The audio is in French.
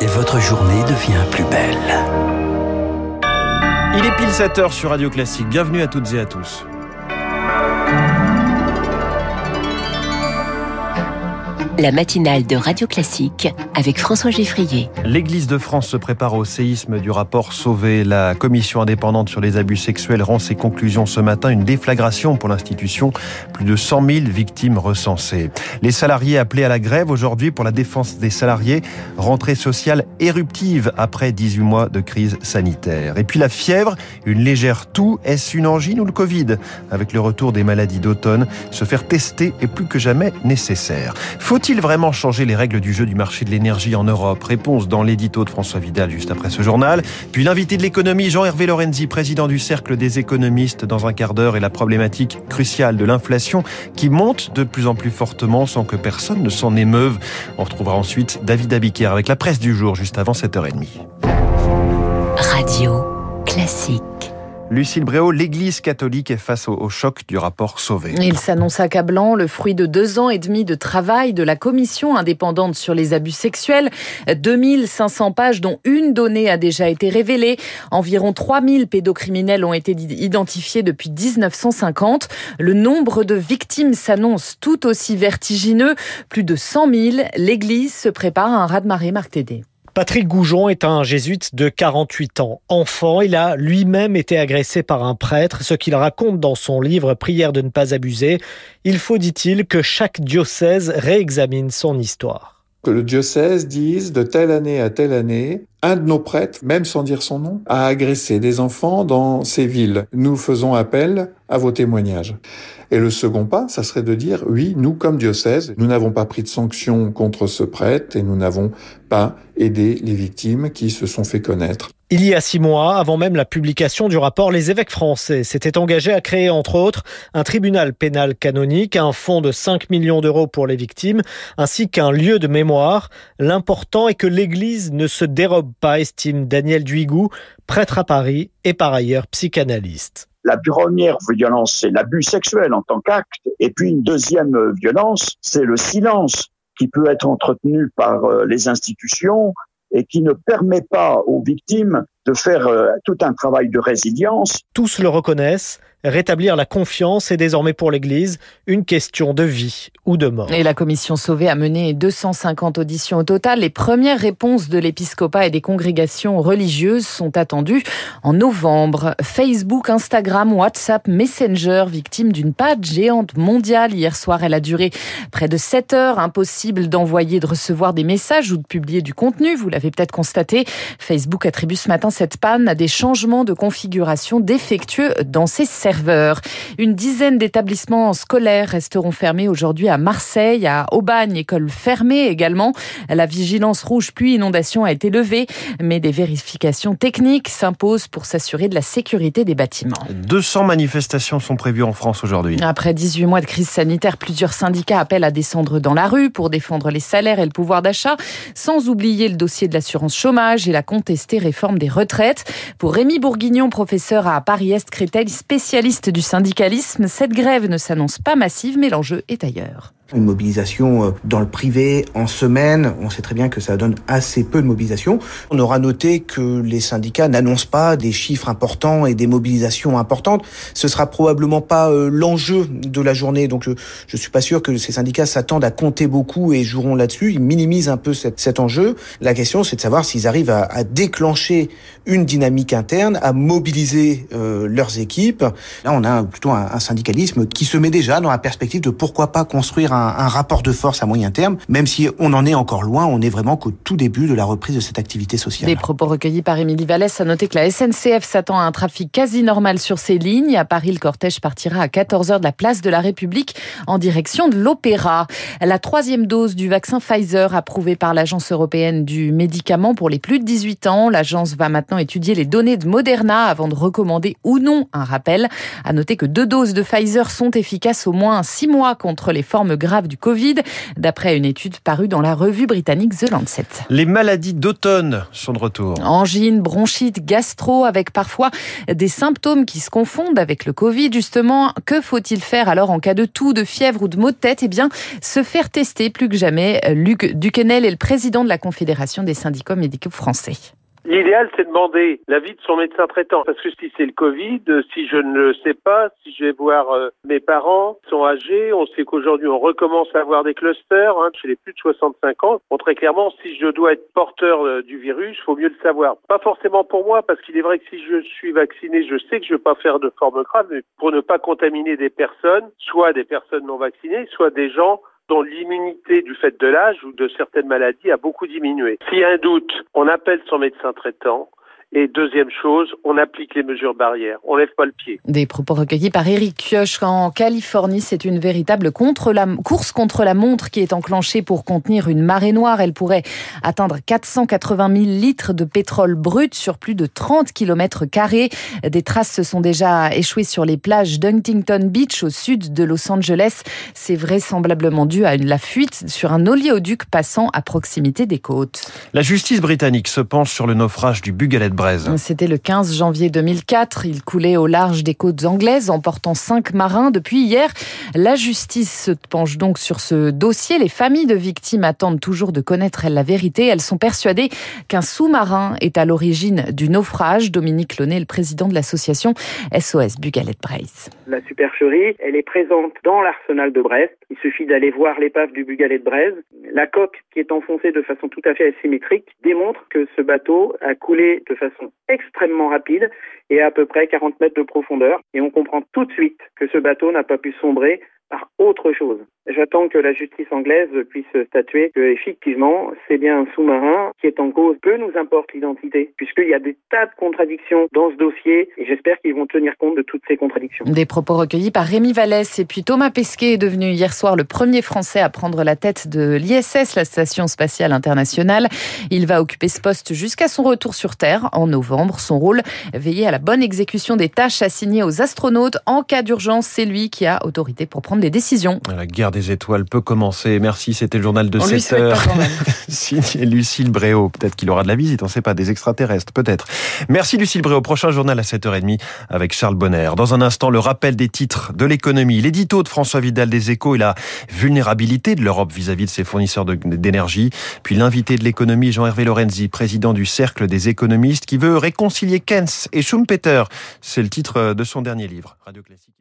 et votre journée devient plus belle. Il est pile 7 heures sur Radio Classique. Bienvenue à toutes et à tous. La matinale de Radio Classique avec François Geffrier. L'Église de France se prépare au séisme du rapport Sauvé. La commission indépendante sur les abus sexuels rend ses conclusions ce matin. Une déflagration pour l'institution. Plus de 100 000 victimes recensées. Les salariés appelés à la grève aujourd'hui pour la défense des salariés. Rentrée sociale éruptive après 18 mois de crise sanitaire. Et puis la fièvre, une légère toux. Est-ce une angine ou le Covid? Avec le retour des maladies d'automne, se faire tester est plus que jamais nécessaire. Faut-il vraiment changer les règles du jeu du marché de l'énergie en Europe? Réponse dans l'édito de François Vidal juste après ce journal. Puis l'invité de l'économie, Jean-Hervé Lorenzi, président du Cercle des économistes, dans un quart d'heure et la problématique cruciale de l'inflation qui monte de plus en plus fortement sans que personne ne s'en émeuve. On retrouvera ensuite David Abiker avec la presse du jour juste avant 7h30. Radio classique. Lucille Bréau, l'Église catholique est face au, choc du rapport Sauvé. Il s'annonce accablant, le fruit de deux ans et demi de travail de la commission indépendante sur les abus sexuels. 2500 pages dont une donnée a déjà été révélée. Environ 3000 pédocriminels ont été identifiés depuis 1950. Le nombre de victimes s'annonce tout aussi vertigineux. Plus de 100 000. L'Église se prépare à un raz-de-marée, Marc Tédé. Patrick Goujon est un jésuite de 48 ans. Enfant, il a lui-même été agressé par un prêtre, ce qu'il raconte dans son livre Prière de ne pas abuser. Il faut, dit-il, que chaque diocèse réexamine son histoire. Que le diocèse dise de telle année à telle année, un de nos prêtres, même sans dire son nom, a agressé des enfants dans ces villes. Nous faisons appel à vos témoignages. Et le second pas, ça serait de dire, oui, nous, comme diocèse, nous n'avons pas pris de sanctions contre ce prêtre et nous n'avons pas aidé les victimes qui se sont fait connaître. Il y a six mois, avant même la publication du rapport, les évêques français s'étaient engagés à créer, entre autres, un tribunal pénal canonique, un fonds de 5 millions d'euros pour les victimes, ainsi qu'un lieu de mémoire. L'important est que l'Église ne se dérobe pas, estime Daniel Duigou, prêtre à Paris et par ailleurs psychanalyste. La première violence, c'est l'abus sexuel en tant qu'acte. Et puis une deuxième violence, c'est le silence qui peut être entretenu par euh, les institutions et qui ne permet pas aux victimes de faire euh, tout un travail de résilience. Tous le reconnaissent, rétablir la confiance est désormais pour l'Église une question de vie ou de mort. Et la commission Sauvé a mené 250 auditions au total. Les premières réponses de l'épiscopat et des congrégations religieuses sont attendues en novembre. Facebook, Instagram, WhatsApp, Messenger, victime d'une page géante mondiale. Hier soir, elle a duré près de 7 heures. Impossible d'envoyer, de recevoir des messages ou de publier du contenu. Vous l'avez peut-être constaté. Facebook attribue ce matin cette panne à des changements de configuration défectueux dans ses serveurs. Une dizaine d'établissements scolaires resteront fermés aujourd'hui à Marseille, à Aubagne, école fermée également. La vigilance rouge pluie inondation a été levée, mais des vérifications techniques s'imposent pour s'assurer de la sécurité des bâtiments. 200 manifestations sont prévues en France aujourd'hui. Après 18 mois de crise sanitaire, plusieurs syndicats appellent à descendre dans la rue pour défendre les salaires et le pouvoir d'achat, sans oublier le dossier de l'assurance chômage et la contestée réforme des retraites. Pour Rémi Bourguignon, professeur à Paris-Est Créteil, spécialiste du syndicalisme, cette grève ne s'annonce pas massive, mais l'enjeu est ailleurs. Une mobilisation euh, dans le privé en semaine, on sait très bien que ça donne assez peu de mobilisation. On aura noté que les syndicats n'annoncent pas des chiffres importants et des mobilisations importantes. Ce sera probablement pas euh, l'enjeu de la journée. Donc je, je suis pas sûr que ces syndicats s'attendent à compter beaucoup et joueront là-dessus. Ils minimisent un peu cet, cet enjeu. La question, c'est de savoir s'ils arrivent à, à, déclencher une dynamique interne, à mobiliser euh, leurs équipes. Là, on a plutôt un, un syndicalisme qui se met déjà dans la perspective de pourquoi pas construire un, rapport de force à moyen terme, même si on en est encore loin, on est vraiment qu'au tout début de la reprise de cette activité sociale. Des propos recueillis par Émilie Vallès. À noter que la SNCF s'attend à un trafic quasi normal sur ses lignes. À Paris, le cortège partira à 14h de la place de la République en direction de l'Opéra. La troisième dose du vaccin Pfizer approuvée par l'Agence européenne du médicament pour les plus de 18 ans. L'agence va maintenant étudier les données de Moderna avant de recommander ou non un rappel. À noter que deux doses de Pfizer sont efficaces au moins six mois contre les formes graves graves du Covid, d'après une étude parue dans la revue britannique The Lancet. Les maladies d'automne sont de retour. Angine, bronchite, gastro, avec parfois des symptômes qui se confondent avec le Covid. Justement, que faut-il faire alors en cas de toux, de fièvre ou de maux de tête? Eh bien, se faire tester plus que jamais. Luc Duquesnel est le président de la Confédération des syndicats médicaux français. L'idéal, c'est de demander l'avis de son médecin traitant. Parce que si c'est le Covid, si je ne le sais pas, si je vais voir euh, mes parents, sont âgés, on sait qu'aujourd'hui, on recommence à avoir des clusters hein, chez les plus de 65 ans. Bon, très clairement, si je dois être porteur euh, du virus, faut mieux le savoir. Pas forcément pour moi, parce qu'il est vrai que si je suis vacciné, je sais que je ne vais pas faire de forme grave, mais pour ne pas contaminer des personnes, soit des personnes non vaccinées, soit des gens dont l'immunité du fait de l'âge ou de certaines maladies a beaucoup diminué. S'il y a un doute, on appelle son médecin traitant et deuxième chose, on applique les mesures barrières. On lève pas le pied. Des propos recueillis par Eric Kioch en Californie. C'est une véritable contre la, course contre la montre qui est enclenchée pour contenir une marée noire. Elle pourrait atteindre 480 000 litres de pétrole brut sur plus de 30 km carrés. Des traces se sont déjà échouées sur les plages d'Huntington Beach au sud de Los Angeles. C'est vraisemblablement dû à la fuite sur un oléoduc passant à proximité des côtes. La justice britannique se penche sur le naufrage du Bugalet c'était le 15 janvier 2004. Il coulait au large des côtes anglaises, emportant cinq marins. Depuis hier, la justice se penche donc sur ce dossier. Les familles de victimes attendent toujours de connaître la vérité. Elles sont persuadées qu'un sous-marin est à l'origine du naufrage. Dominique Launay, le président de l'association SOS Bugalet Braise. La supercherie, elle est présente dans l'arsenal de Brest. Il suffit d'aller voir l'épave du Bugalet de Braise. La coque qui est enfoncée de façon tout à fait asymétrique démontre que ce bateau a coulé de façon façon extrêmement rapide et à, à peu près 40 mètres de profondeur. Et on comprend tout de suite que ce bateau n'a pas pu sombrer par autre chose. J'attends que la justice anglaise puisse statuer que effectivement c'est bien un sous-marin qui est en cause. Peu nous importe l'identité, puisqu'il y a des tas de contradictions dans ce dossier et j'espère qu'ils vont tenir compte de toutes ces contradictions. Des propos recueillis par Rémi Vallès et puis Thomas Pesquet est devenu hier soir le premier Français à prendre la tête de l'ISS, la Station spatiale internationale. Il va occuper ce poste jusqu'à son retour sur Terre en novembre. Son rôle, veiller à la bonne exécution des tâches assignées aux astronautes. En cas d'urgence, c'est lui qui a autorité pour prendre des décisions. La guerre des étoiles peut commencer. Merci, c'était le journal de 7 heures. Signé Lucille Bréau. Peut-être qu'il aura de la visite, on ne sait pas, des extraterrestres, peut-être. Merci Lucille Bréau. Prochain journal à 7h30 avec Charles Bonner. Dans un instant, le rappel des titres de l'économie, l'édito de François Vidal des Échos et la vulnérabilité de l'Europe vis-à-vis de ses fournisseurs d'énergie. Puis l'invité de l'économie, Jean-Hervé Lorenzi, président du Cercle des économistes, qui veut réconcilier Keynes et Schumpeter. C'est le titre de son dernier livre. Radio Classique.